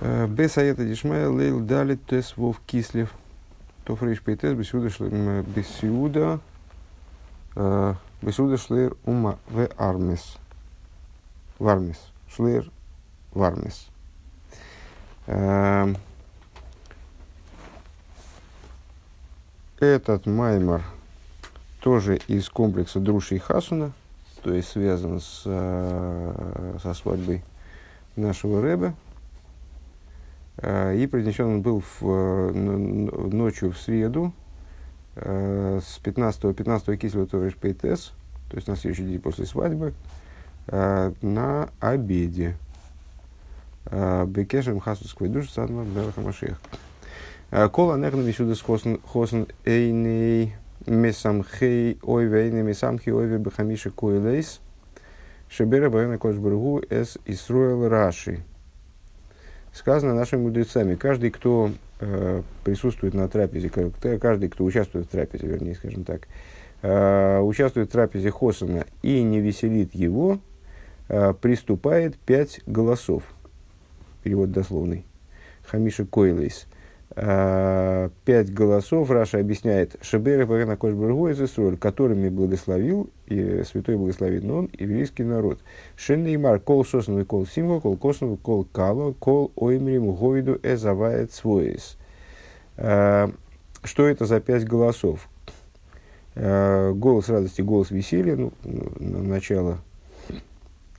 Бесаета дишмая лейл дали тес вов кислев. То фрейш пейтес бесюда шлем бесюда бесюда шлер ума в армис. Вармис. Шлер вармис. Этот маймар тоже из комплекса Друши и Хасуна, то есть связан с, со свадьбой нашего Рэба, Э, и произнесен он был в, э, ночью в среду э, с 15, 15 кисельва Ториш Пейтес, то есть на следующий день после свадьбы, на обеде. Бекешем хасудской души садма Белахамашех. Кола нехна мисюда с хосен эйней месамхей ойве эйней месамхей ойве бехамиши койлейс. Шебера бэна кошбургу эс Исруэл Раши сказано нашими мудрецами, каждый, кто э, присутствует на трапезе, каждый, кто участвует в трапезе, вернее, скажем так, э, участвует в трапезе Хосана и не веселит его, э, приступает пять голосов. Перевод дословный. Хамиша Койлейс. Э, пять голосов, Раша объясняет, Шебер и Кош Бургуэзесроль, которыми благословил, и святой благословит он, еврейский народ. Шеннеймар, кол сосновый кол символ, кол косновый кол кало, кол оймрим гойду эзавает своис. Э, что это за пять голосов? Э, голос радости, голос веселья, ну, начало,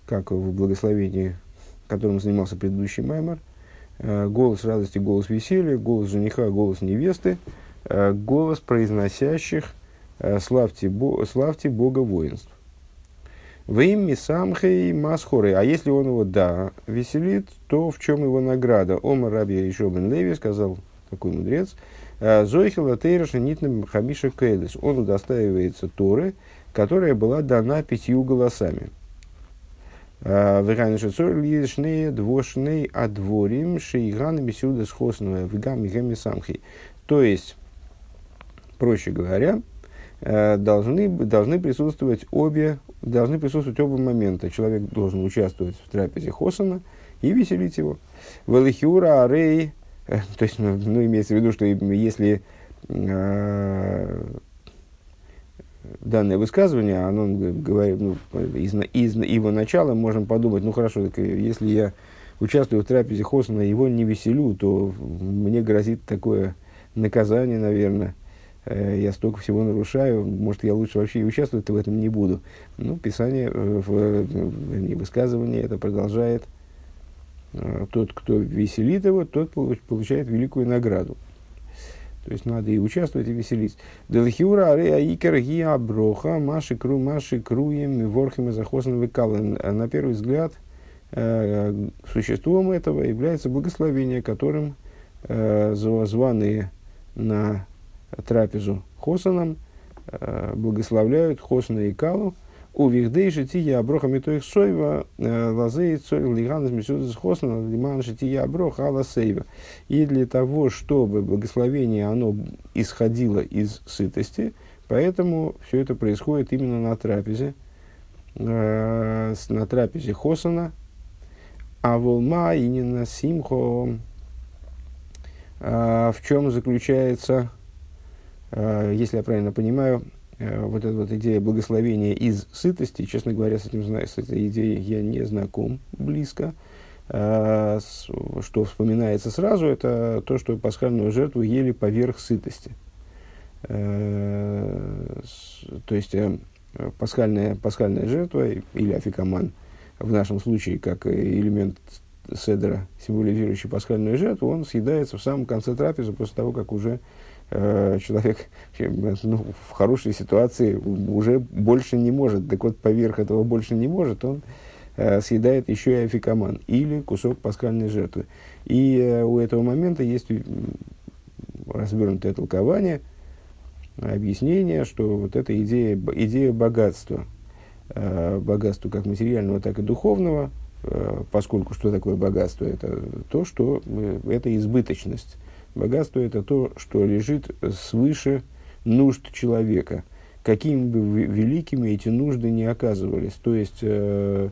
как в благословении, которым занимался предыдущий Э, голос радости, голос веселья, голос жениха, голос невесты, э, голос произносящих э, «Славьте, Бо, славьте Бога воинств». В имя самхей масхоры. А если он его, да, веселит, то в чем его награда? Ома раби еще бен Леви сказал такой мудрец. Зойхила тейраша нитным хамиша кейлес. Он удостаивается Торы, которая была дана пятью голосами. Вегайншецор лишнее двошней адворим шейган мисюда схосного вегам мигами самхи. То есть, проще говоря, должны, должны присутствовать обе, должны присутствовать оба момента. Человек должен участвовать в трапезе Хосана и веселить его. Велихиура арей, э, то есть, ну, ну, имеется в виду, что если э, данное высказывание, оно говорит, ну, из, из его начала можем подумать, ну хорошо, так, если я участвую в трапезе Хосана, его не веселю, то мне грозит такое наказание, наверное. Э, я столько всего нарушаю, может, я лучше вообще и участвовать в этом не буду. Ну, Писание, э, в, не высказывание это продолжает. Э, тот, кто веселит его, тот получает великую награду. То есть надо и участвовать, и веселиться. Делхиура арея икер гия броха, маши кру, маши круем, ворхим и захосан векален. На первый взгляд, э, существом этого является благословение, которым э, званые на трапезу хосаном э, благословляют хосана и калу, у вихдей жития оброха метоих сойва э, лазей цой лиган из мисюдас хосна лиман жития оброха ала сейва. И для того, чтобы благословение оно исходило из сытости, поэтому все это происходит именно на трапезе, э, на трапезе хосана, а волма и не на симхо. Э, в чем заключается, э, если я правильно понимаю, вот эта вот идея благословения из сытости, честно говоря, с, этим, с этой идеей я не знаком близко. А, что вспоминается сразу, это то, что пасхальную жертву ели поверх сытости. А, то есть э, пасхальная, пасхальная жертва или афикаман в нашем случае как элемент седра, символизирующий пасхальную жертву, он съедается в самом конце трапезы после того, как уже Э, человек ну, в хорошей ситуации уже больше не может. Так вот, поверх этого больше не может, он э, съедает еще и афикаман или кусок пасхальной жертвы. И э, у этого момента есть развернутое толкование, объяснение, что вот эта идея, идея богатства, э, богатства как материального, так и духовного, э, поскольку что такое богатство? Это то, что э, это избыточность Богатство – это то, что лежит свыше нужд человека, какими бы великими эти нужды не оказывались. То есть, э,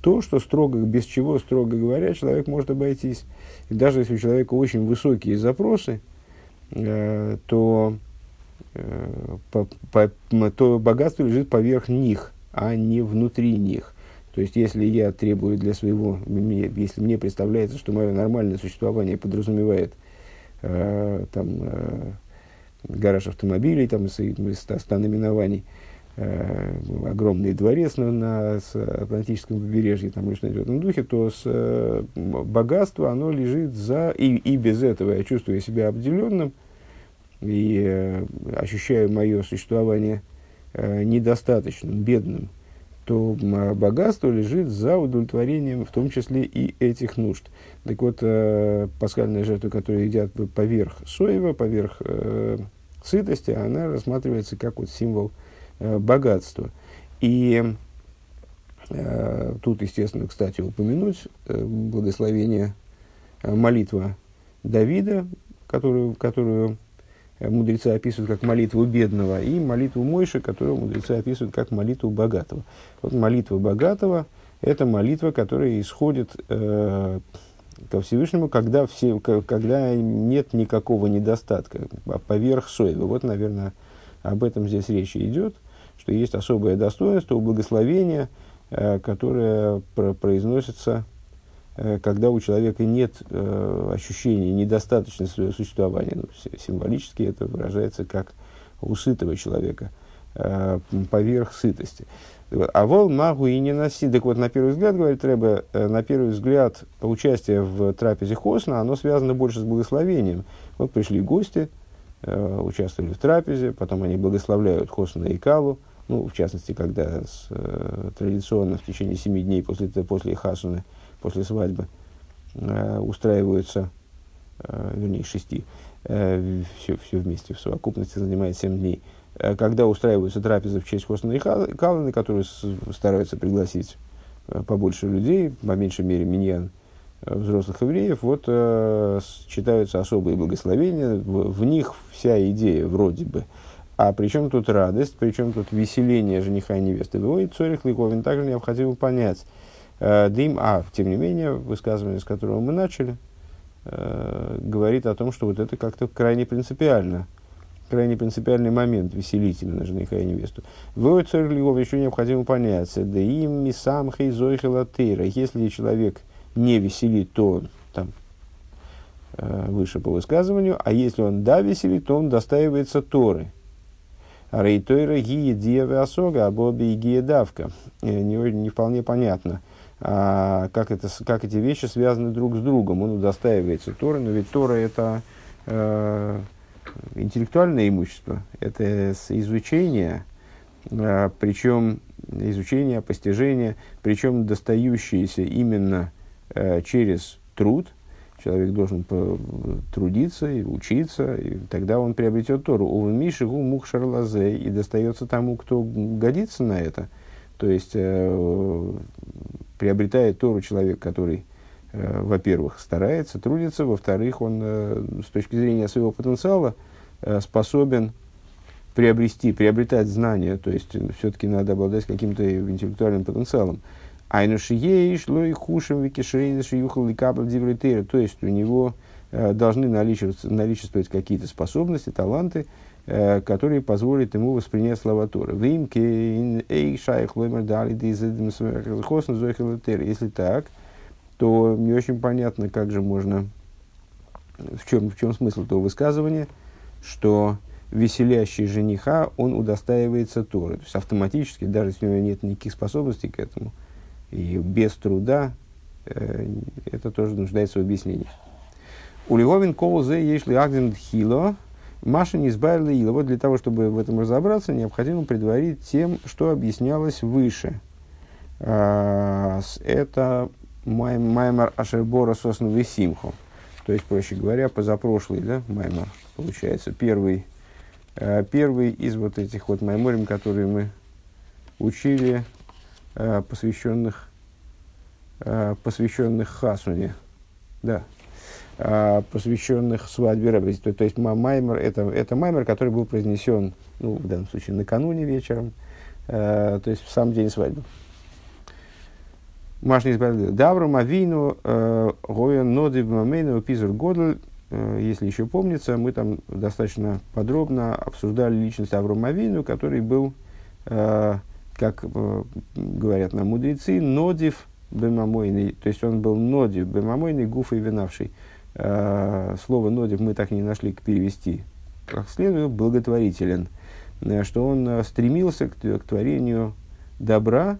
то, то, что строго, без чего, строго говоря, человек может обойтись. И даже если у человека очень высокие запросы, э, то, э, по, по, то богатство лежит поверх них, а не внутри них. То есть, если я требую для своего, мне, если мне представляется, что мое нормальное существование подразумевает э, там, э, гараж автомобилей там, из, из 100 наименований, э, огромный дворец на, на Атлантическом побережье там, или что-нибудь в этом духе, то с, э, богатство, оно лежит за... И, и без этого. Я чувствую себя обделенным и э, ощущаю мое существование э, недостаточным, бедным то богатство лежит за удовлетворением, в том числе и этих нужд. Так вот, э, пасхальная жертва, которая едят поверх соева, поверх э, сытости, она рассматривается как вот символ э, богатства. И э, тут, естественно, кстати, упомянуть э, благословение, э, молитва Давида, которую, которую мудрецы описывают как молитву бедного, и молитву Мойши, которую мудрецы описывают как молитву богатого. Вот молитва богатого – это молитва, которая исходит э, ко Всевышнему, когда, все, когда нет никакого недостатка, а поверх соева. Вот, наверное, об этом здесь речь идет, что есть особое достоинство у благословения, э, которое про произносится Э, когда у человека нет э, ощущения недостаточности своего существования. Ну, символически это выражается как у сытого человека, э, поверх сытости. А вол магу и не носи. Так вот, на первый взгляд, говорит Рэбе, э, на первый взгляд, участие в трапезе Хосна, оно связано больше с благословением. Вот пришли гости, э, участвовали в трапезе, потом они благословляют Хосна и Калу, ну, в частности, когда с, э, традиционно в течение семи дней после, после Хасуны после свадьбы э, устраиваются, э, вернее, шести, э, все, все вместе в совокупности занимает семь дней, когда устраиваются трапезы в честь Хосна и Каланы, которые стараются пригласить побольше людей, по меньшей мере миньян взрослых евреев, вот читаются особые благословения, в, в них вся идея вроде бы. А при чем тут радость, при чем тут веселение жениха и невесты? Ой, Цорих Ликовин также необходимо понять, дым, а, тем не менее, высказывание, с которого мы начали, э, говорит о том, что вот это как-то крайне принципиально, крайне принципиальный момент веселительно жениха и невесту. Царь Львов еще необходимо понять, да им ми сам хейзойхелатейра. Если человек не веселит, то он там э, выше по высказыванию, а если он да веселит, то он достаивается Торы. Рейтойра гие диеве осога, а боби гие давка. Не, не вполне понятно а, как, это, как эти вещи связаны друг с другом. Он удостаивается Торы, но ведь Тора это э, интеллектуальное имущество, это изучение, э, причем изучение, постижение, причем достающееся именно э, через труд. Человек должен трудиться и учиться, и тогда он приобретет Тору. Овен Миши гу мух шарлазе, и достается тому, кто годится на это. То есть приобретает Тору человек, который, э, во-первых, старается, трудится, во-вторых, он э, с точки зрения своего потенциала э, способен приобрести, приобретать знания, то есть э, все-таки надо обладать каким-то интеллектуальным потенциалом. היינו שיש לו חושים וכשרון שיוכל לקבל דברי תורה, то есть у него э, должны наличествовать какие-то способности, таланты, который позволит ему воспринять слова Торы. Если так, то не очень понятно, как же можно, в чем, в чем смысл того высказывания, что веселящий жениха, он удостаивается Торы. То есть автоматически, даже если у него нет никаких способностей к этому, и без труда, э, это тоже нуждается в объяснении. У Львовин колзе ешли агден хило, Маша не избавила Ила. Вот для того, чтобы в этом разобраться, необходимо предварить тем, что объяснялось выше. А, это Маймар Ашербора Сосну Висимху. То есть, проще говоря, позапрошлый, да, Маймар, получается, первый, а, первый из вот этих вот Майморим, которые мы учили, а, посвященных, посвященных Хасуне. Да, посвященных свадьбе Рэбе. То, то есть маймер, это, это маймер, который был произнесен, ну, в данном случае, накануне вечером, э, то есть в сам день свадьбы. Машни избавили. Давру Мавину Гоя Ноды Мамейну Пизур Годль. Если еще помнится, мы там достаточно подробно обсуждали личность Аврома Авину, который был, как говорят нам мудрецы, Нодив Бемамойный, то есть он был Нодив Бемамойный, Гуфа и Винавший. Слово Нодив мы так и не нашли к перевести как следует, благотворителен, что он стремился к, к творению добра,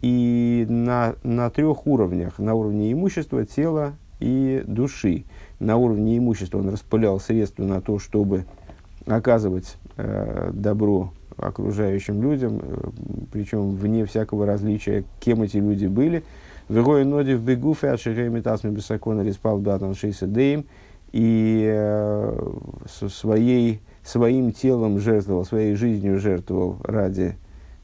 и на, на трех уровнях. На уровне имущества, тела и души. На уровне имущества он распылял средства на то, чтобы оказывать э, добро окружающим людям, э, причем вне всякого различия, кем эти люди были. Вегой ноди в бегуфе, ашигей метасми бесакона респал датан шейса и э, своей, своим телом жертвовал, своей жизнью жертвовал ради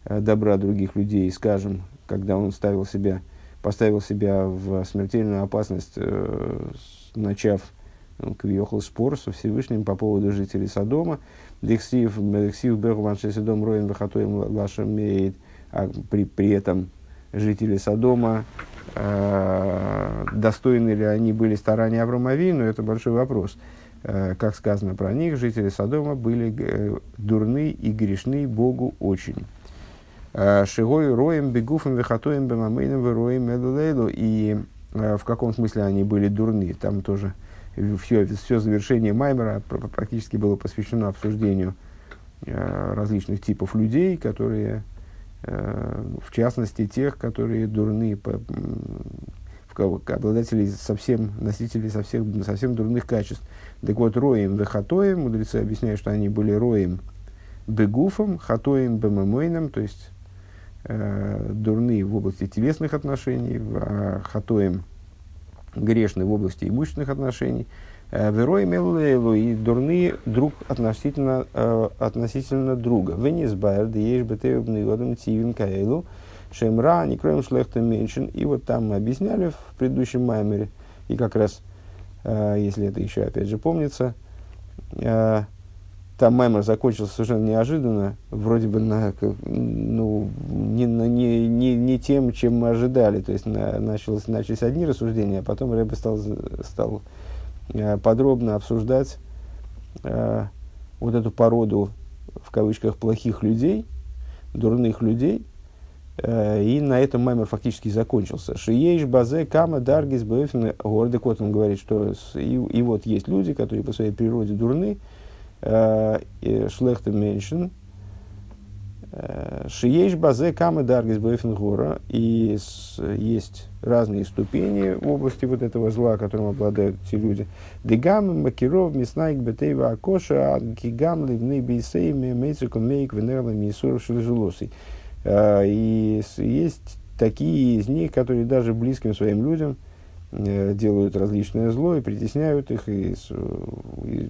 э, добра других людей, скажем, когда он ставил себя, поставил себя в смертельную опасность, э, начав ну, квиохал спор со Всевышним по поводу жителей Содома. Дексив Бергу Ваншесидом Роин Вахатоем Лаша Мейд, а при, при этом жители Содома, достойны ли они были старания Авромави, но это большой вопрос. Э, как сказано про них, жители Содома были э, дурны и грешны Богу очень. Э, Шигой роем бегуфом вехатоем бемамейном роем эдулейлу. И э, в каком смысле они были дурны? Там тоже все, все завершение Маймера практически было посвящено обсуждению э, различных типов людей, которые, в частности, тех, которые дурны, обладатели совсем, носители совсем, совсем дурных качеств. Так вот, роем вехатоем, мудрецы объясняют, что они были роем бегуфом, хатоем бемамойном, то есть э, дурны в области телесных отношений, а хатоем грешны в области имущественных отношений. Э, Верой меллейлу и дурны друг относительно, э, относительно друга. Венес байер, да бы ты обныводом тивин каэлу, шемра, не кроем шлехта меньшин. И вот там мы объясняли в предыдущем маймере, и как раз, э, если это еще опять же помнится, там Маймер закончился совершенно неожиданно, вроде бы на, ну, не, не, не, не тем, чем мы ожидали. То есть на, началось, начались одни рассуждения, а потом Рэбе стал, стал подробно обсуждать э, вот эту породу, в кавычках, плохих людей, дурных людей. Э, и на этом Маймер фактически закончился. Шиеш, Базе, Кама, Даргис, Бэфин, Гордекот, он говорит, что и, и вот есть люди, которые по своей природе дурны, Э, шлехта меньшин, э, Шиеш базе камы даргис гора и есть разные ступени в области вот этого зла, которым обладают эти люди. Дегам макиров миснайк бетейва акоша гигам ливны бейсейми мейцикон мейк венерла мисуров шележулосой. Э, и есть такие из них, которые даже близким своим людям делают различное зло и притесняют их, и, и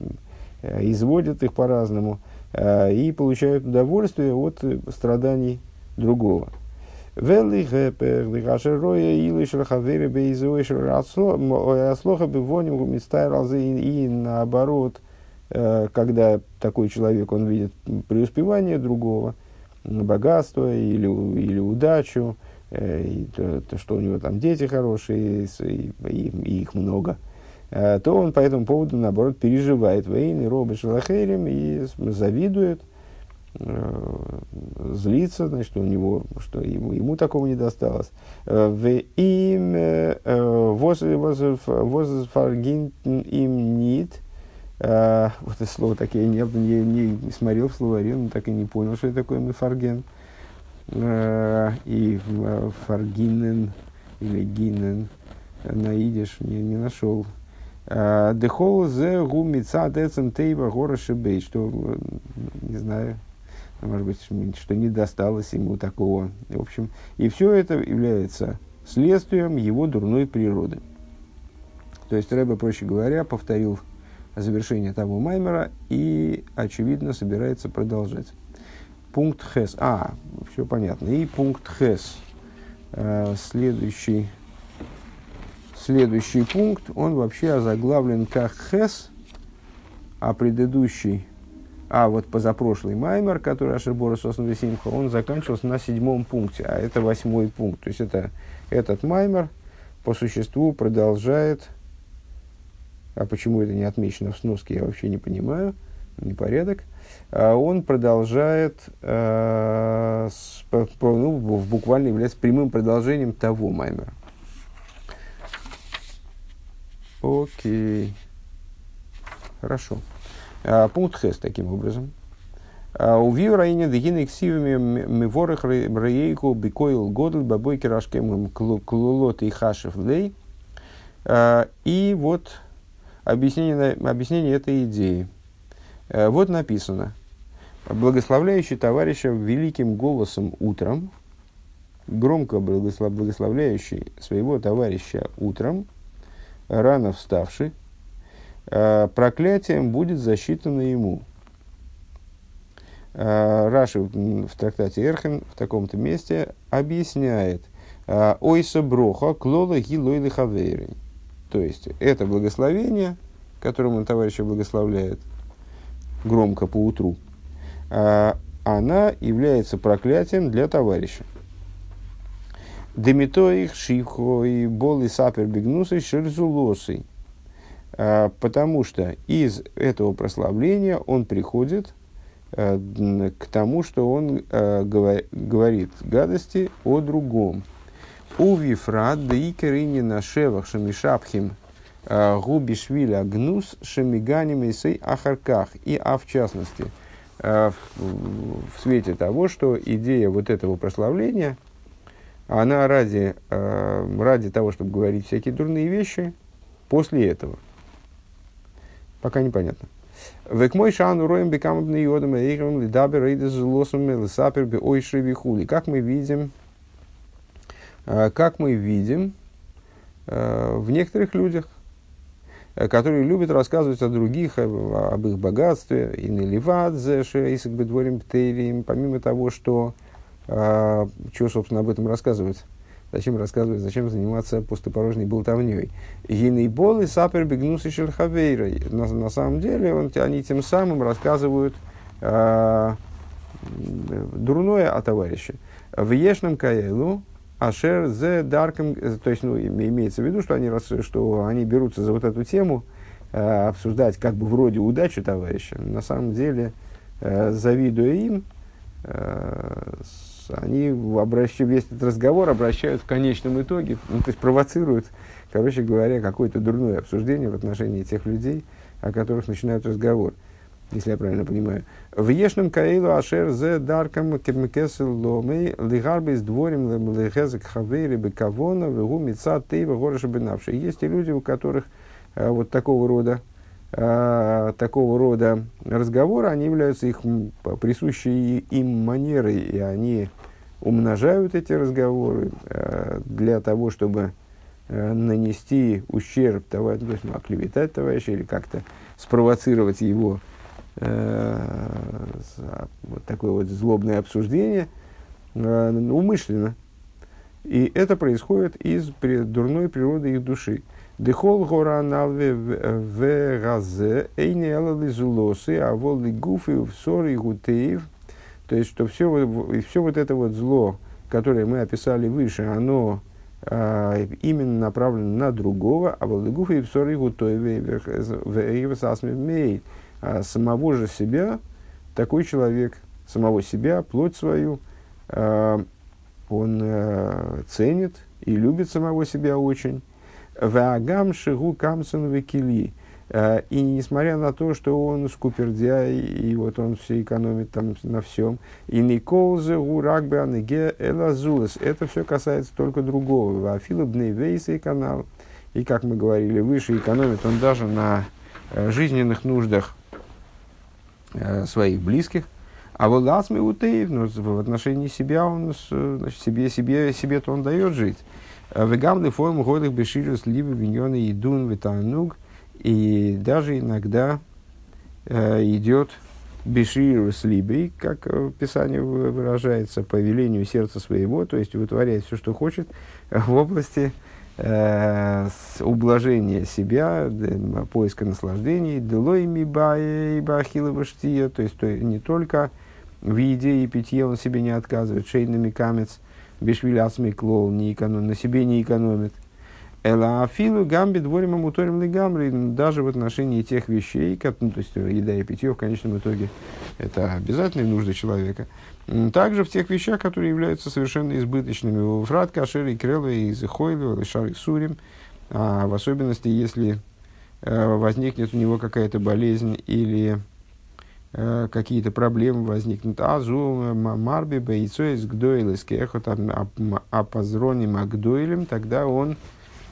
Э, изводят их по-разному э, и получают удовольствие от страданий другого. И наоборот, э, когда такой человек, он видит преуспевание другого, богатство или, или удачу, и то, то, что у него там дети хорошие, и, и, и их много – Э, то он по этому поводу, наоборот, переживает военный робот шалахерим и завидует, э, злится, значит, у него, что ему, ему такого не досталось. Э, в им возфаргин им нит. Вот это слово так я не, не, смотрел в словаре, но так и не понял, что это такое мефарген. И фаргинен или гинен на не, не нашел Дехол зе гумица децем тейва гора шибей, что, не знаю, может быть, что не досталось ему такого. В общем, и все это является следствием его дурной природы. То есть Рэбе, проще говоря, повторил завершение того Маймера и, очевидно, собирается продолжать. Пункт Хес. А, все понятно. И пункт Хес. Следующий следующий пункт, он вообще озаглавлен как хес, а предыдущий А вот позапрошлый Маймер, который Ашербора Сосна Симха, он заканчивался на седьмом пункте, а это восьмой пункт. То есть это, этот Маймер по существу продолжает, а почему это не отмечено в сноске, я вообще не понимаю, непорядок, а он продолжает, э, с, по, ну, буквально является прямым продолжением того Маймера. Окей. Хорошо. А, пункт Хес таким образом. А, у Вивраине дегины ксивами миворых рейку бикоил годл бабой кирашкем клулот и хашев лей. А, и вот объяснение, объяснение этой идеи. Вот написано. Благословляющий товарища великим голосом утром, громко благословляющий своего товарища утром, рано вставший, э, проклятием будет засчитано ему. Э, Раши в трактате Эрхен в таком-то месте объясняет э, «Ойса броха клола гилойли хавейры». То есть, это благословение, которым он товарища благословляет громко по утру, она является проклятием для товарища. Демитоих шивхо и боли сапер бигнусы шерзулосы. А, потому что из этого прославления он приходит а, к тому, что он а, говорит гадости о другом. У вифрат да икерини на шевах шамишапхим губи швиля гнус шамиганим сей ахарках. И а в частности, в свете того, что идея вот этого прославления – она ради, э, ради того, чтобы говорить всякие дурные вещи, после этого. Пока непонятно. Век мой шану роем бекамбны йодам эйхам лидабер эйдес лосом лесапер би ойшри вихули. Как мы видим, э, как мы видим э, в некоторых людях, которые любят рассказывать о других, об их богатстве, и наливадзе, шейсик бедворим птейлим, помимо того, что а, чего, собственно, об этом рассказывать? Зачем рассказывать, зачем заниматься пустопорожней болтовней? Гинейбол и сапер бегнусы шельхавейра. На, на самом деле он, они тем самым рассказывают э, дурное о товарище. В Ешном Каэлу Ашер зе Дарком, то есть ну, имеется в виду, что они, что они берутся за вот эту тему, э, обсуждать как бы вроде удачу товарища. На самом деле, э, завидуя им, э, они обращают, весь этот разговор обращают в конечном итоге, ну, то есть провоцируют, короче говоря, какое-то дурное обсуждение в отношении тех людей, о которых начинают разговор, если я правильно понимаю. В Ешном Каилу Ашер Зе Даркам Кемкесел Ломей Лигарбис Дворим Лехезек Хавейри Бекавона Вегу Мица Тейва Гореша Бенавши. Есть и люди, у которых а, вот такого рода э, такого рода разговоры, они являются их присущей им манерой, и они умножают эти разговоры э, для того, чтобы э, нанести ущерб товарищу, то есть ну, оклеветать товарища или как-то спровоцировать его э, вот такое вот злобное обсуждение э, умышленно. И это происходит из дурной природы их души. Дехол гора налве в газе, эйне лизулосы, а волы гуфы в ссоры гутеев. То есть, что все, все вот это вот зло, которое мы описали выше, оно а, именно направлено на другого, а волы гуфы в ссоры гутеев а самого же себя, такой человек, самого себя, плоть свою, а, он а, ценит и любит самого себя очень Ваагам шигу камсон векили. Э, и несмотря на то, что он скупердяй, и вот он все экономит там на всем, и Николзе гуракбе анеге элазулес, это все касается только другого. Вафила бнейвейса и канал. И, как мы говорили выше, экономит он даже на э, жизненных нуждах э, своих близких. А вот Ласми Утеев, ну, в отношении себя он, значит, себе, себе, себе-то он дает жить. Вегам форму годах беширус либо виньоны и дун витануг. И даже иногда э, идет беширус либо, как в Писании выражается, по велению сердца своего, то есть вытворяет все, что хочет в области э, ублажения себя, поиска наслаждений, делойми бахилова штия, то есть то, не только в еде и питье он себе не отказывает, шейными камец, бешвилясмый клол, не эконом, на себе не экономит. Эла афилу гамби дворим амуторим лигамри, даже в отношении тех вещей, как, ну, то есть еда и питье в конечном итоге это обязательные нужды человека. Также в тех вещах, которые являются совершенно избыточными. Фрат, кашер и крело, и зехойлю, и шар и сурим. А в особенности, если э, возникнет у него какая-то болезнь или э, какие-то проблемы возникнут. Азу, марби, бейцоис, гдойлес, кехо, там, апозроним, агдойлем, тогда он Э,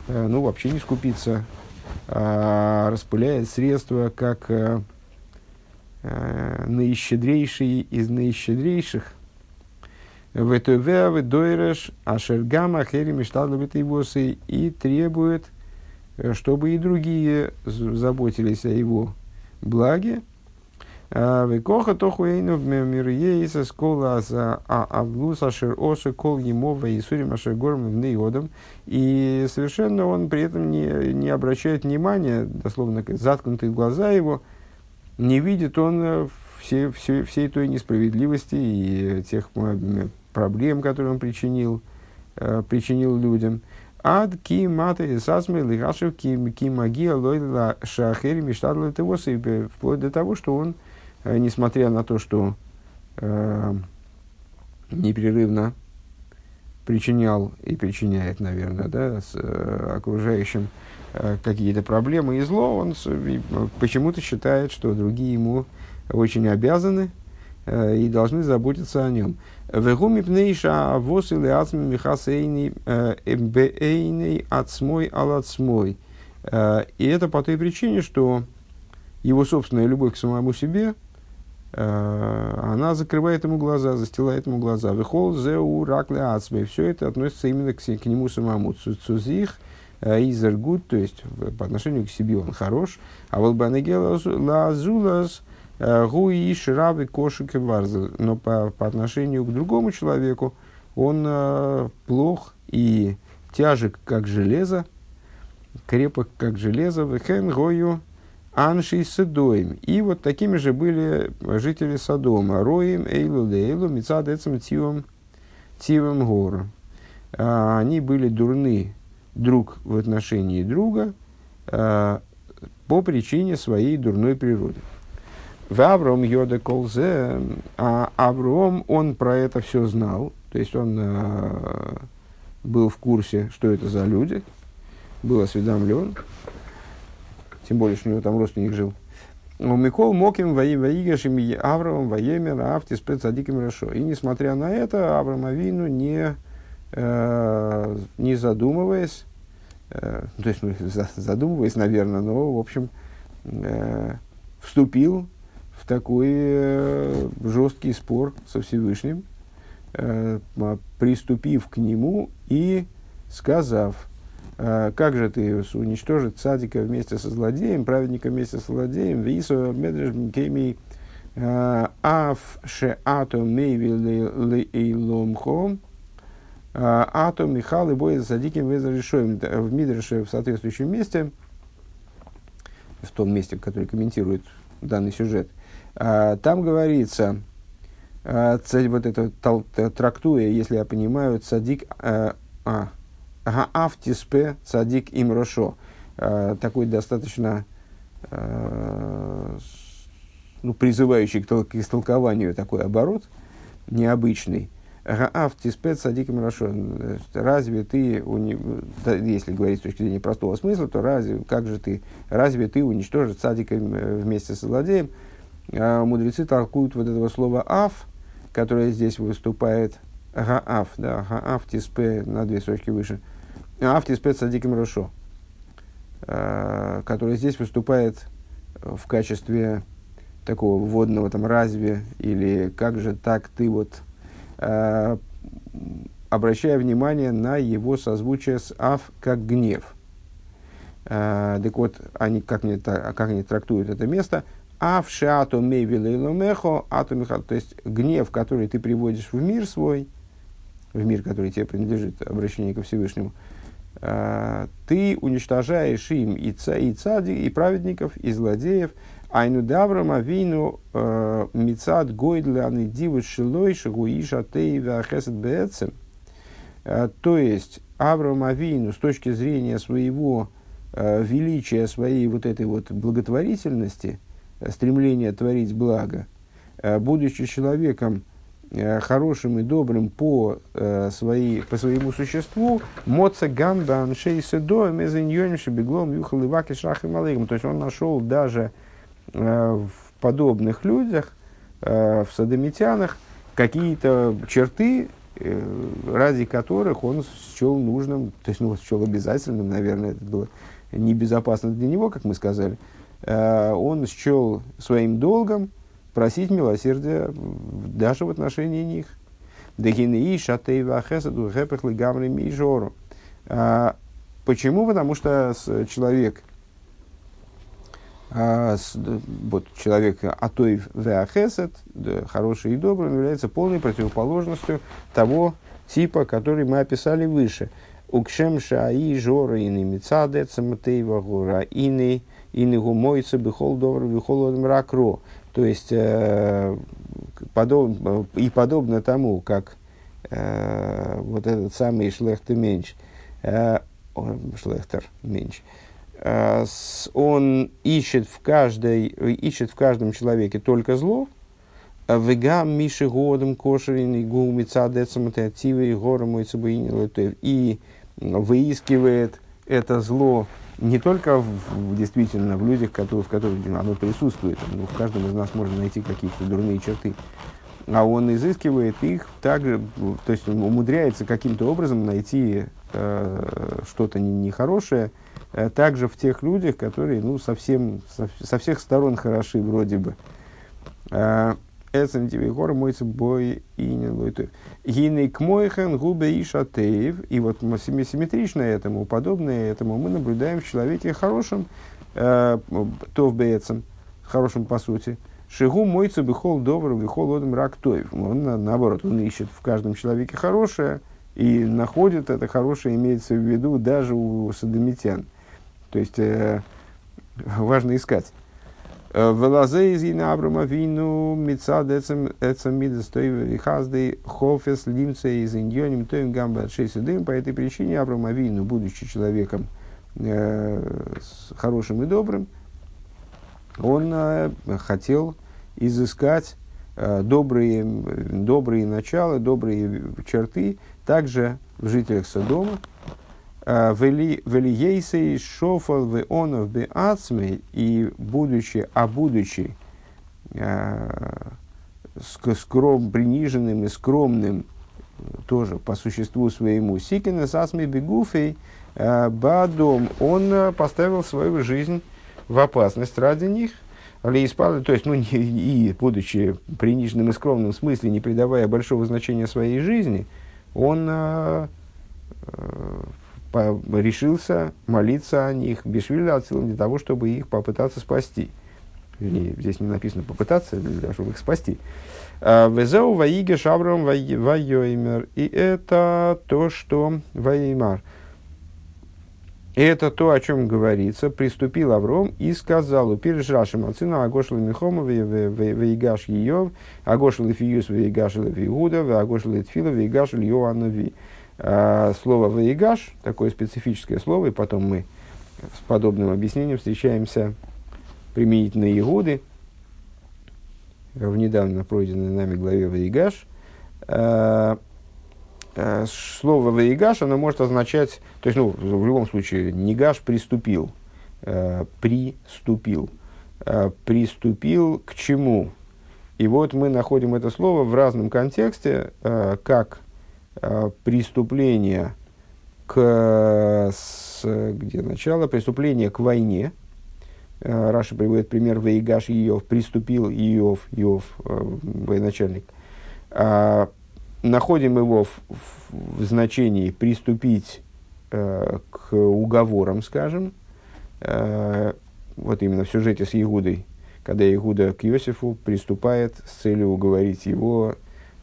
ну, вообще не скупиться, а распыляет средства как э, э, наищедрейшие из наищедрейших. ВТВ, Дойреш, Ашергама, Хери, Миштадлабитейвосы и требует, чтобы и другие заботились о его благе, Векоха тохуэйну мирьейса скола за авлус ашер оши кол емова и сурим ашер горм в. И совершенно он при этом не, не обращает внимания, дословно заткнутые глаза его, не видит он все, все, всей той несправедливости и тех проблем, которые он причинил, причинил людям. Ад ки мата и сасмы лихашев ки, магия лойла шахери мечтадла вплоть до того, что он Э, несмотря на то, что э, непрерывно причинял и причиняет, наверное, да, с, э, окружающим э, какие-то проблемы и зло, он с, почему-то считает, что другие ему очень обязаны э, и должны заботиться о нем. Вегуми пнейша авос или ацми михасейни э, эмбеэйней ацмой алацмой. Э, и это по той причине, что его собственная любовь к самому себе – Э, она закрывает ему глаза, застилает ему глаза. Вихол зеу ракле ацмей. Все это относится именно к, к нему самому. Цузих э, изергут, то есть по отношению к себе он хорош. А вот лазулас э, гуи шравы кошек и Но по, по отношению к другому человеку он э, плох и тяжек, как железо, крепок, как железо. Вехен гою Анши и Седоим. И вот такими же были жители Содома. Роим, Эйлу, Лейлу, Мицад, Эцем, Тивом, Тивом Гору. А, они были дурны друг в отношении друга а, по причине своей дурной природы. В Авром Йода Колзе, а Авром, он про это все знал, то есть он а, был в курсе, что это за люди, был осведомлен, тем более, что у него там родственник жил. У Микол Моким Ваигашим Авраам Ваемер Афтис Прецадиким Рашо. И несмотря на это, Авраам Авину не, э, не задумываясь, э, то есть ну, задумываясь, наверное, но, в общем, э, вступил в такой э, жесткий спор со Всевышним, э, приступив к нему и сказав – как же ты уничтожить садика вместе со злодеем, праведника вместе со злодеем, висо медреш кеми а, аф ше ато мейви лейломхо, а, ато михал и боя садиким везарешоем. В Мидреше в соответствующем месте, в том месте, который комментирует данный сюжет, там говорится, вот это трактуя, если я понимаю, садик, а, Гаавтиспе цадик им рошо. Э, такой достаточно э, ну, призывающий к истолкованию такой оборот, необычный. Гаавтиспе цадик им рошо. Разве ты, если говорить с точки зрения простого смысла, то разве, как же ты, разве ты уничтожишь цадика э, вместе со злодеем? А мудрецы толкуют вот этого слова «аф», которое здесь выступает Гаав, да, Гаав Тиспе на две строчки выше – Авти спецсадиким Рошо, э, который здесь выступает в качестве такого вводного там разве или как же так ты вот? Э, обращая внимание на его созвучие с ав как гнев. Э, так вот, они, как, они, как они трактуют это место, ав шато мейвилейломехо, то есть гнев, который ты приводишь в мир свой, в мир, который тебе принадлежит, обращение ко Всевышнему, ты уничтожаешь им и, ца, и цади, и праведников, и злодеев, Айну Даврам Авину Мицад Гойдляны Диву Шилой Шагуиша Тейва Хесед Бецем. То есть Авраам Авину с точки зрения своего величия, своей вот этой вот благотворительности, стремления творить благо, будучи человеком хорошим и добрым по, своей, по своему существу, моца гамба аншей седо мезеньониши беглом юхал и ваки шах и То есть он нашел даже Э, в подобных людях, э, в садомитянах, какие-то черты, э, ради которых он счел нужным, то есть ну, счел обязательным, наверное, это было небезопасно для него, как мы сказали, он счел своим долгом просить милосердия даже в отношении них. Почему? Потому что человек, а, вот человек Атоев Веахесет, хороший и добрый, он является полной противоположностью того типа, который мы описали выше. Укшем шаи жора ины мецаде цаматейва гора ины ины гумойца бихол добр бихол мракро. То есть, э, подоб, и подобно тому, как э, вот этот самый шлехтер меньш, э, шлехтер меньш, Э, он ищет в, каждой, ищет в каждом человеке только зло, э, Вегам Миши Годом Кошерин и Гумица Децаматиативы и Гором и выискивает это зло не только в, действительно в людях, которые, в которых оно присутствует, ну, в каждом из нас можно найти какие-то дурные черты, а он изыскивает их также, то есть он умудряется каким-то образом найти э, что-то нехорошее, Э, также в тех людях, которые ну, совсем, со, со всех сторон хороши вроде бы. Э, Эцен тебе гор мой бой и не лойты. Гиней к мойхен губе и шатеев. И вот симметрично этому, подобное этому, мы наблюдаем в человеке хорошем, э, то в бецем, хорошем по сути. Шигу мойца бихол добр, бихол одем рак тоев. Он, наоборот, он ищет в каждом человеке хорошее, и находит это хорошее, имеется в виду даже у садомитян. То есть э, важно искать. Велазе из Ина Абрама Вину Мицад Эцем Мидестой Хаздей Хофес Лимце из Иньоним Тоим Гамба Шейсидым. По этой причине Абрама Вину, будучи человеком э, хорошим и добрым, он э, хотел изыскать э, добрые, добрые начала, добрые черты также в жителях Содома, Велиейсей шофал в онов бе ацмей, и будучи, а будучи э, скром, приниженным и скромным, тоже по существу своему, сикина с ацмей бегуфей, э, бадом, он поставил свою жизнь в опасность ради них, то есть, ну, не, и будучи приниженным и скромным в смысле, не придавая большого значения своей жизни, он решился молиться о них, бешвиля отцилом для того, чтобы их попытаться спасти. Вернее, здесь не написано попытаться, для того, чтобы их спасти. А, Везеу ваиге шабрам вайоймер. И это то, что ваймар. Это то, о чем говорится. Приступил Авром и сказал, у Рашем отцина Агошел Михома вейгаш Йов, Агошел Фиюс вейгаш Иуда, Агошел Тфила вейгаш Йоаннови. А, слово «ваигаш», такое специфическое слово, и потом мы с подобным объяснением встречаемся применительно Игуды в недавно пройденной нами главе «Ваигаш». А, а, слово «ваигаш» оно может означать, то есть, ну, в любом случае, «нигаш» приступил, приступил, приступил к чему? И вот мы находим это слово в разном контексте, как Э, преступления к, с, где начало, преступления к войне. Э, Раша приводит пример Вейгаш Иов, приступил Иов, Иов, э, военачальник. А, находим его в, в значении приступить к уговорам, скажем, вот именно в сюжете с Игудой, когда Игуда к Иосифу приступает с целью уговорить его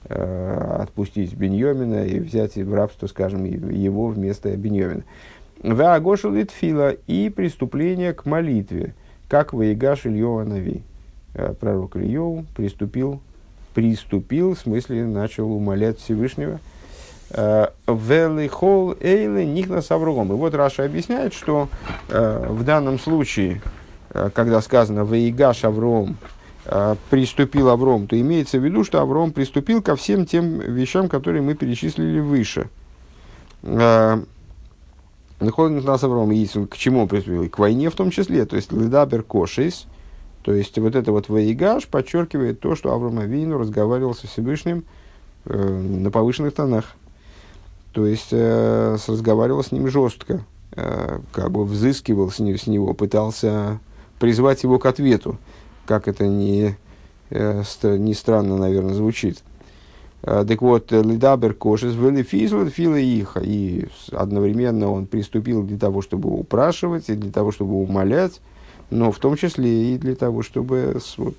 отпустить Беньомина и взять в рабство, скажем, его вместо Беньомина. Веагошел Литфила и преступление к молитве, как Ваигаш Ильева Нави. Э, пророк Ильев приступил, приступил, в смысле начал умолять Всевышнего. Э, Велихол Эйле Нихна Савругом. И вот Раша объясняет, что э, в данном случае, когда сказано Ваигаш Авром, приступил Авром, то имеется в виду, что Авром приступил ко всем тем вещам, которые мы перечислили выше. Находит нас Авром, к чему приступил? К войне в том числе, то есть Ледабер Кошис, то есть вот это вот Ваигаш подчеркивает то, что Авраам Авину разговаривал со Всевышним э, на повышенных тонах. То есть э, разговаривал с ним жестко, э, как бы взыскивал с, не, с него, пытался призвать его к ответу, как это не, э, не странно, наверное, звучит. Э, так вот, Лидабер Кошес вели физл фила иха. И одновременно он приступил для того, чтобы упрашивать, и для того, чтобы умолять, но в том числе и для того, чтобы вот,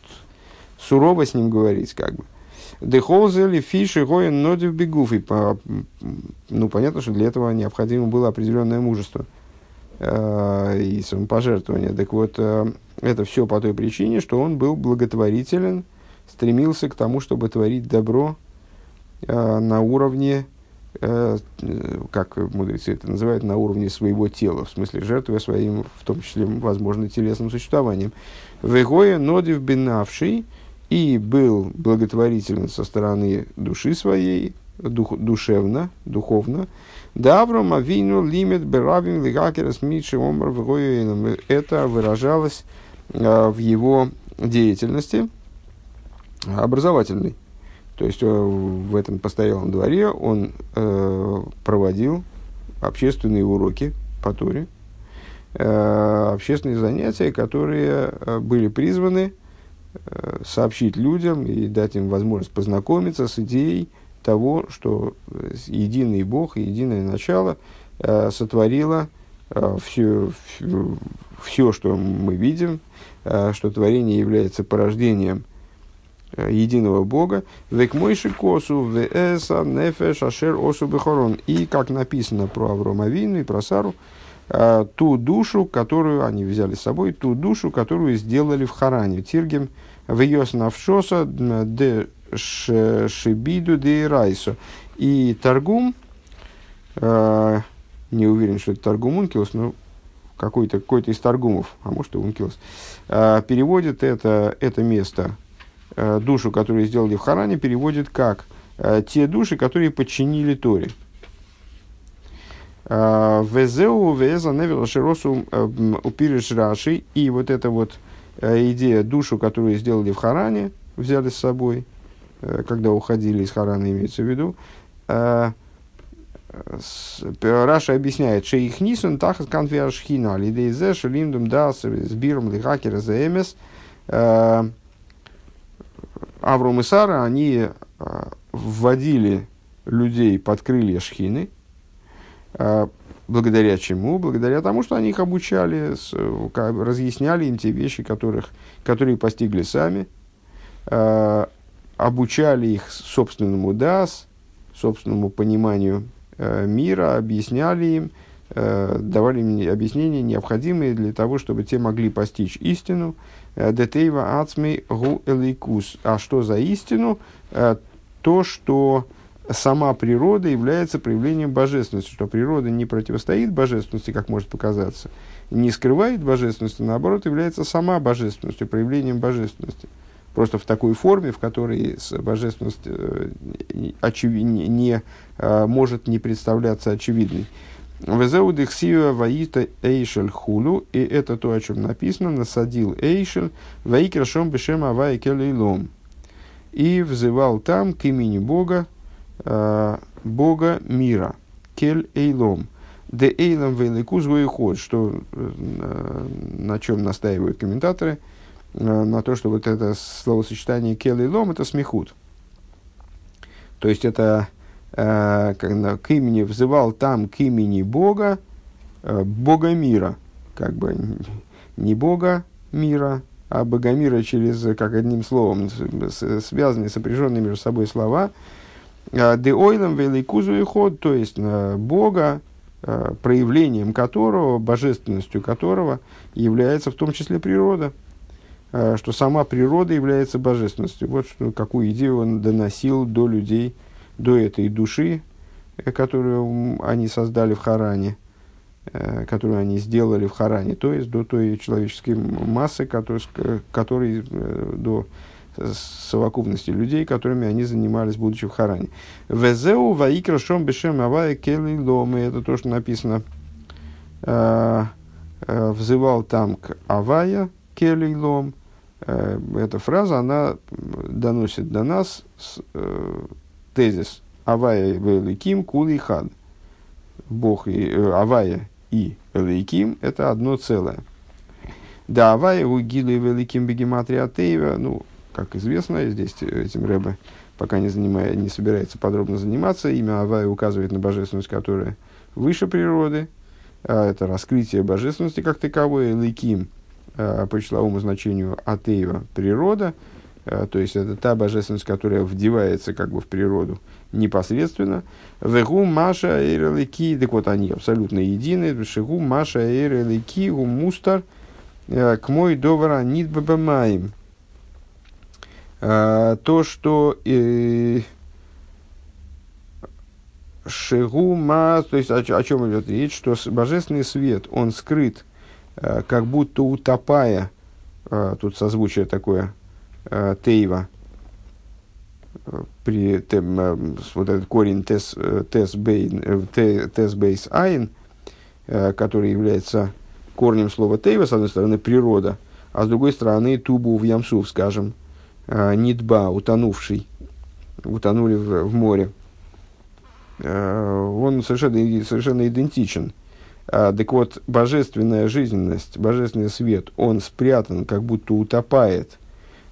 сурово с ним говорить, как бы. Дехолзели фиши гоен нодив бегуф. И ну, понятно, что для этого необходимо было определенное мужество э, и самопожертвование. Так вот, э, это все по той причине, что он был благотворителен, стремился к тому, чтобы творить добро Э, на уровне, э, как мудрецы это называют, на уровне своего тела, в смысле жертвуя своим, в том числе, возможно, телесным существованием. Вегоя нодив бинавший и был благотворителен со стороны души своей, дух, душевно, духовно. Авраам Авину лимит беравим лигакерас митши омар Это выражалось э, в его деятельности образовательной. То есть э, в этом постоялом дворе он э, проводил общественные уроки по Туре, э, общественные занятия, которые э, были призваны э, сообщить людям и дать им возможность познакомиться с идеей того, что э, единый Бог единое начало э, сотворило э, все, все, все, что мы видим, э, что творение является порождением Э, единого Бога, век мойши косу, веэса, нефеш, ашер, осу, бехорон. И, как написано про Аврома Вину и про Сару, э, ту душу, которую они взяли с собой, ту душу, которую сделали в Харане. Тиргем в Йос Навшоса де Шибиду де Райсо. И Таргум, э, не уверен, что это Таргум Ункилос, но какой-то какой из Таргумов, а может и Ункилос, переводит это, это место Э, душу, которую сделали в Харане, переводит как э, те души, которые подчинили Торе. Э, Везеу веза невела широсу упириш раши. И вот эта вот идея душу, которую сделали в Харане, взяли с собой, когда уходили из Харана, имеется в виду, Раша объясняет, что их нисон тахас конфиашхина, лидейзе шелимдум дас с биром лихакера заэмес, Авром и Сара, они вводили людей под крылья шхины, благодаря чему? Благодаря тому, что они их обучали, разъясняли им те вещи, которых, которые постигли сами, обучали их собственному дас, собственному пониманию мира, объясняли им, давали им объяснения, необходимые для того, чтобы те могли постичь истину, Э, Детейва ацмей гу элейкус. А что за истину? Э, то, что сама природа является проявлением божественности, что природа не противостоит божественности, как может показаться, не скрывает божественности, наоборот, является сама божественностью, проявлением божественности. Просто в такой форме, в которой божественность э, очевид, не, может не представляться очевидной. Везеудых сива ваита эйшель хулу, и это то, о чем написано, насадил эйшель, ваикрашом бешем авай келейлом. И взывал там к имени Бога, э, Бога мира, кель эйлом. Де эйлом великуз ход, что э, на чем настаивают комментаторы, э, на то, что вот это словосочетание кель эйлом, это смехут. То есть это э, к имени взывал там к имени Бога, э, Бога мира, как бы не Бога мира, а Бога мира через, как одним словом, связанные, сопряженные между собой слова. Э, Де ойлом великузу и ход, то есть э, Бога, э, проявлением которого, божественностью которого является в том числе природа, что сама природа является божественностью. Вот что, какую идею он доносил до людей, до этой души, э, которую они создали в Харане, э, которую они сделали в Харане, то есть до той человеческой массы, которой э, до совокупности людей, которыми они занимались, будучи в Харане. Везеу ваикра шом бешем авая кели ломы. Это то, что написано. Э, э, взывал там к авая кели лом. Э, эта фраза, она доносит до нас с, э, тезис авая великим кули хад. Бог и э, авая и великим это одно целое. Да, авая у гилы великим бегематрия Тейва, ну, как известно, здесь этим Рэбе пока не, занимая, не собирается подробно заниматься. Имя Авая указывает на божественность, которая выше природы. А, это раскрытие божественности как таковой. А, по числовому значению Атеева природа. А, то есть это та божественность, которая вдевается как бы в природу непосредственно. Вегу Маша Эйрелики, так вот они абсолютно едины. Шигу Маша Эйрелики, Гумустар, к мой довара нидбабамаем а, то, что э, Шигума, то есть о, о чем идет речь, что божественный свет, он скрыт, э, как будто утопая, э, тут созвучие такое, э, тейва, при тем, э, вот этот корень тес, тес, бейн, тес бейс айн, э, который является корнем слова тейва, с одной стороны, природа, а с другой стороны, тубу в ямсув, скажем, э, Нидба, утонувший, утонули в, в море, э, он совершенно, совершенно идентичен. А, так вот, божественная жизненность, божественный свет, он спрятан, как будто утопает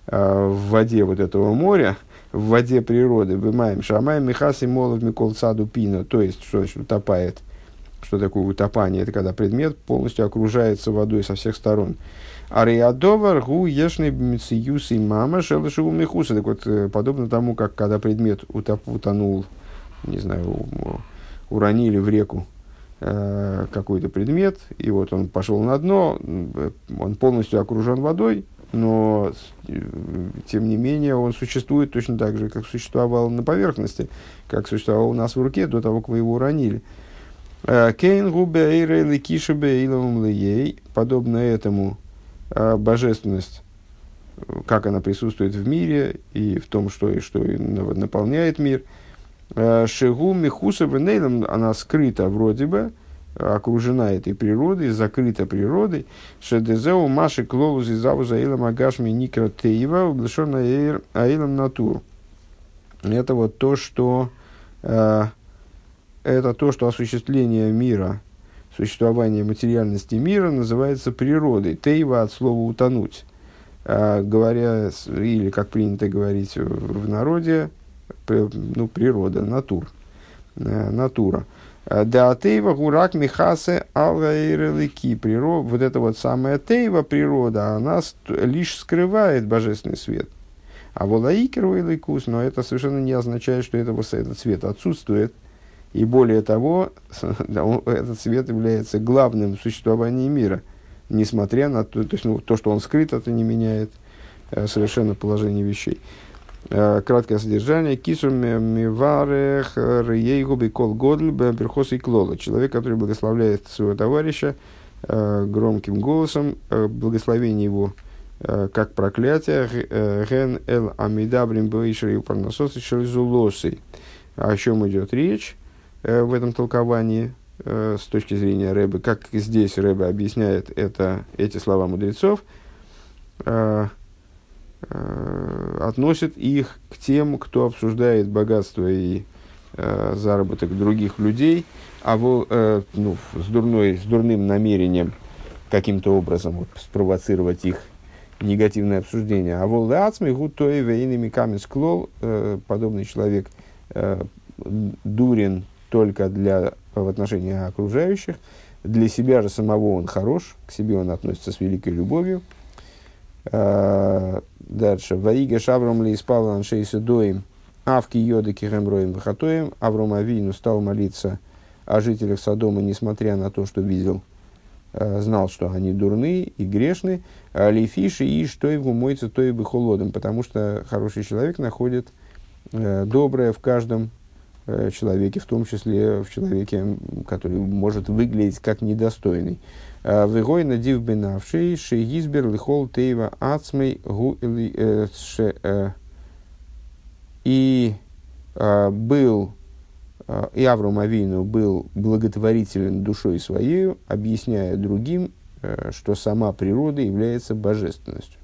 э, в воде вот этого моря, в воде природы. Вымаем шамаем михаси молов микол саду пина. То есть, что значит утопает? Что такое утопание? Это когда предмет полностью окружается водой со всех сторон. Ариадовар гу ешный мициюс и мама шелышеву михуса. Так вот, э, подобно тому, как когда предмет утоп, утонул, не знаю, уронили в реку э, какой-то предмет, и вот он пошел на дно, он полностью окружен водой, но э, тем не менее он существует точно так же, как существовал на поверхности, как существовал у нас в руке до того, как вы его уронили. Э, Кейн губе эйрей кишебе лей, подобно этому божественность, как она присутствует в мире и в том, что, и что наполняет мир. А, Шигу Михуса Венейлом, она скрыта вроде бы, окружена этой природой, закрыта природой. Шедезеу Маши Клолус из Завуза Эйлам Агашми Никра Теева, облаченная Аилам Натуру. Это вот то, что э, это то, что осуществление мира существование материальности мира называется природой. Тейва от слова утонуть. А, говоря, или как принято говорить в народе, ну, природа, натур, э, натура. А, да тейва гурак михасе алгаирелики. Природа, вот эта вот самая тейва природа, она лишь скрывает божественный свет. А волаикер но это совершенно не означает, что это, этот свет отсутствует – и более того, этот свет является главным в существовании мира, несмотря на то, то, есть, ну, то что он скрыт, это не меняет э, совершенно положение вещей. Э, краткое содержание. Кисур миварех рейгу бикол годль берхос и клола. Человек, который благословляет своего товарища э, громким голосом, благословение его как проклятие. Ген эл амидабрим бейшри парнасос и О чем идет речь? Э, в этом толковании э, с точки зрения Рэбы, как здесь Рэбе объясняет это, эти слова мудрецов, э, относит их к тем, кто обсуждает богатство и заработок других людей, а во, ну, с, дурной, с дурным намерением каким-то образом вот, спровоцировать их негативное обсуждение. А вол ацми гутой вейными камень склол, подобный человек дурен только для, в отношении окружающих. Для себя же самого он хорош, к себе он относится с великой любовью. А, дальше. Ваига шавром ли испал аншейса доим, авки йоды кихемроем выхатоем. Авром Авину стал молиться о жителях Содома, несмотря на то, что видел, э, знал, что они дурны и грешны, а лифиши и что его моется, то и бы холодом, потому что хороший человек находит э, доброе в каждом э, человеке, в том числе в человеке, который может выглядеть как недостойный. Вегой надив бенавший, шеизбер лихол тейва ацмей гу и был и Авраам Авину был благотворителен душой своей, объясняя другим, что сама природа является божественностью.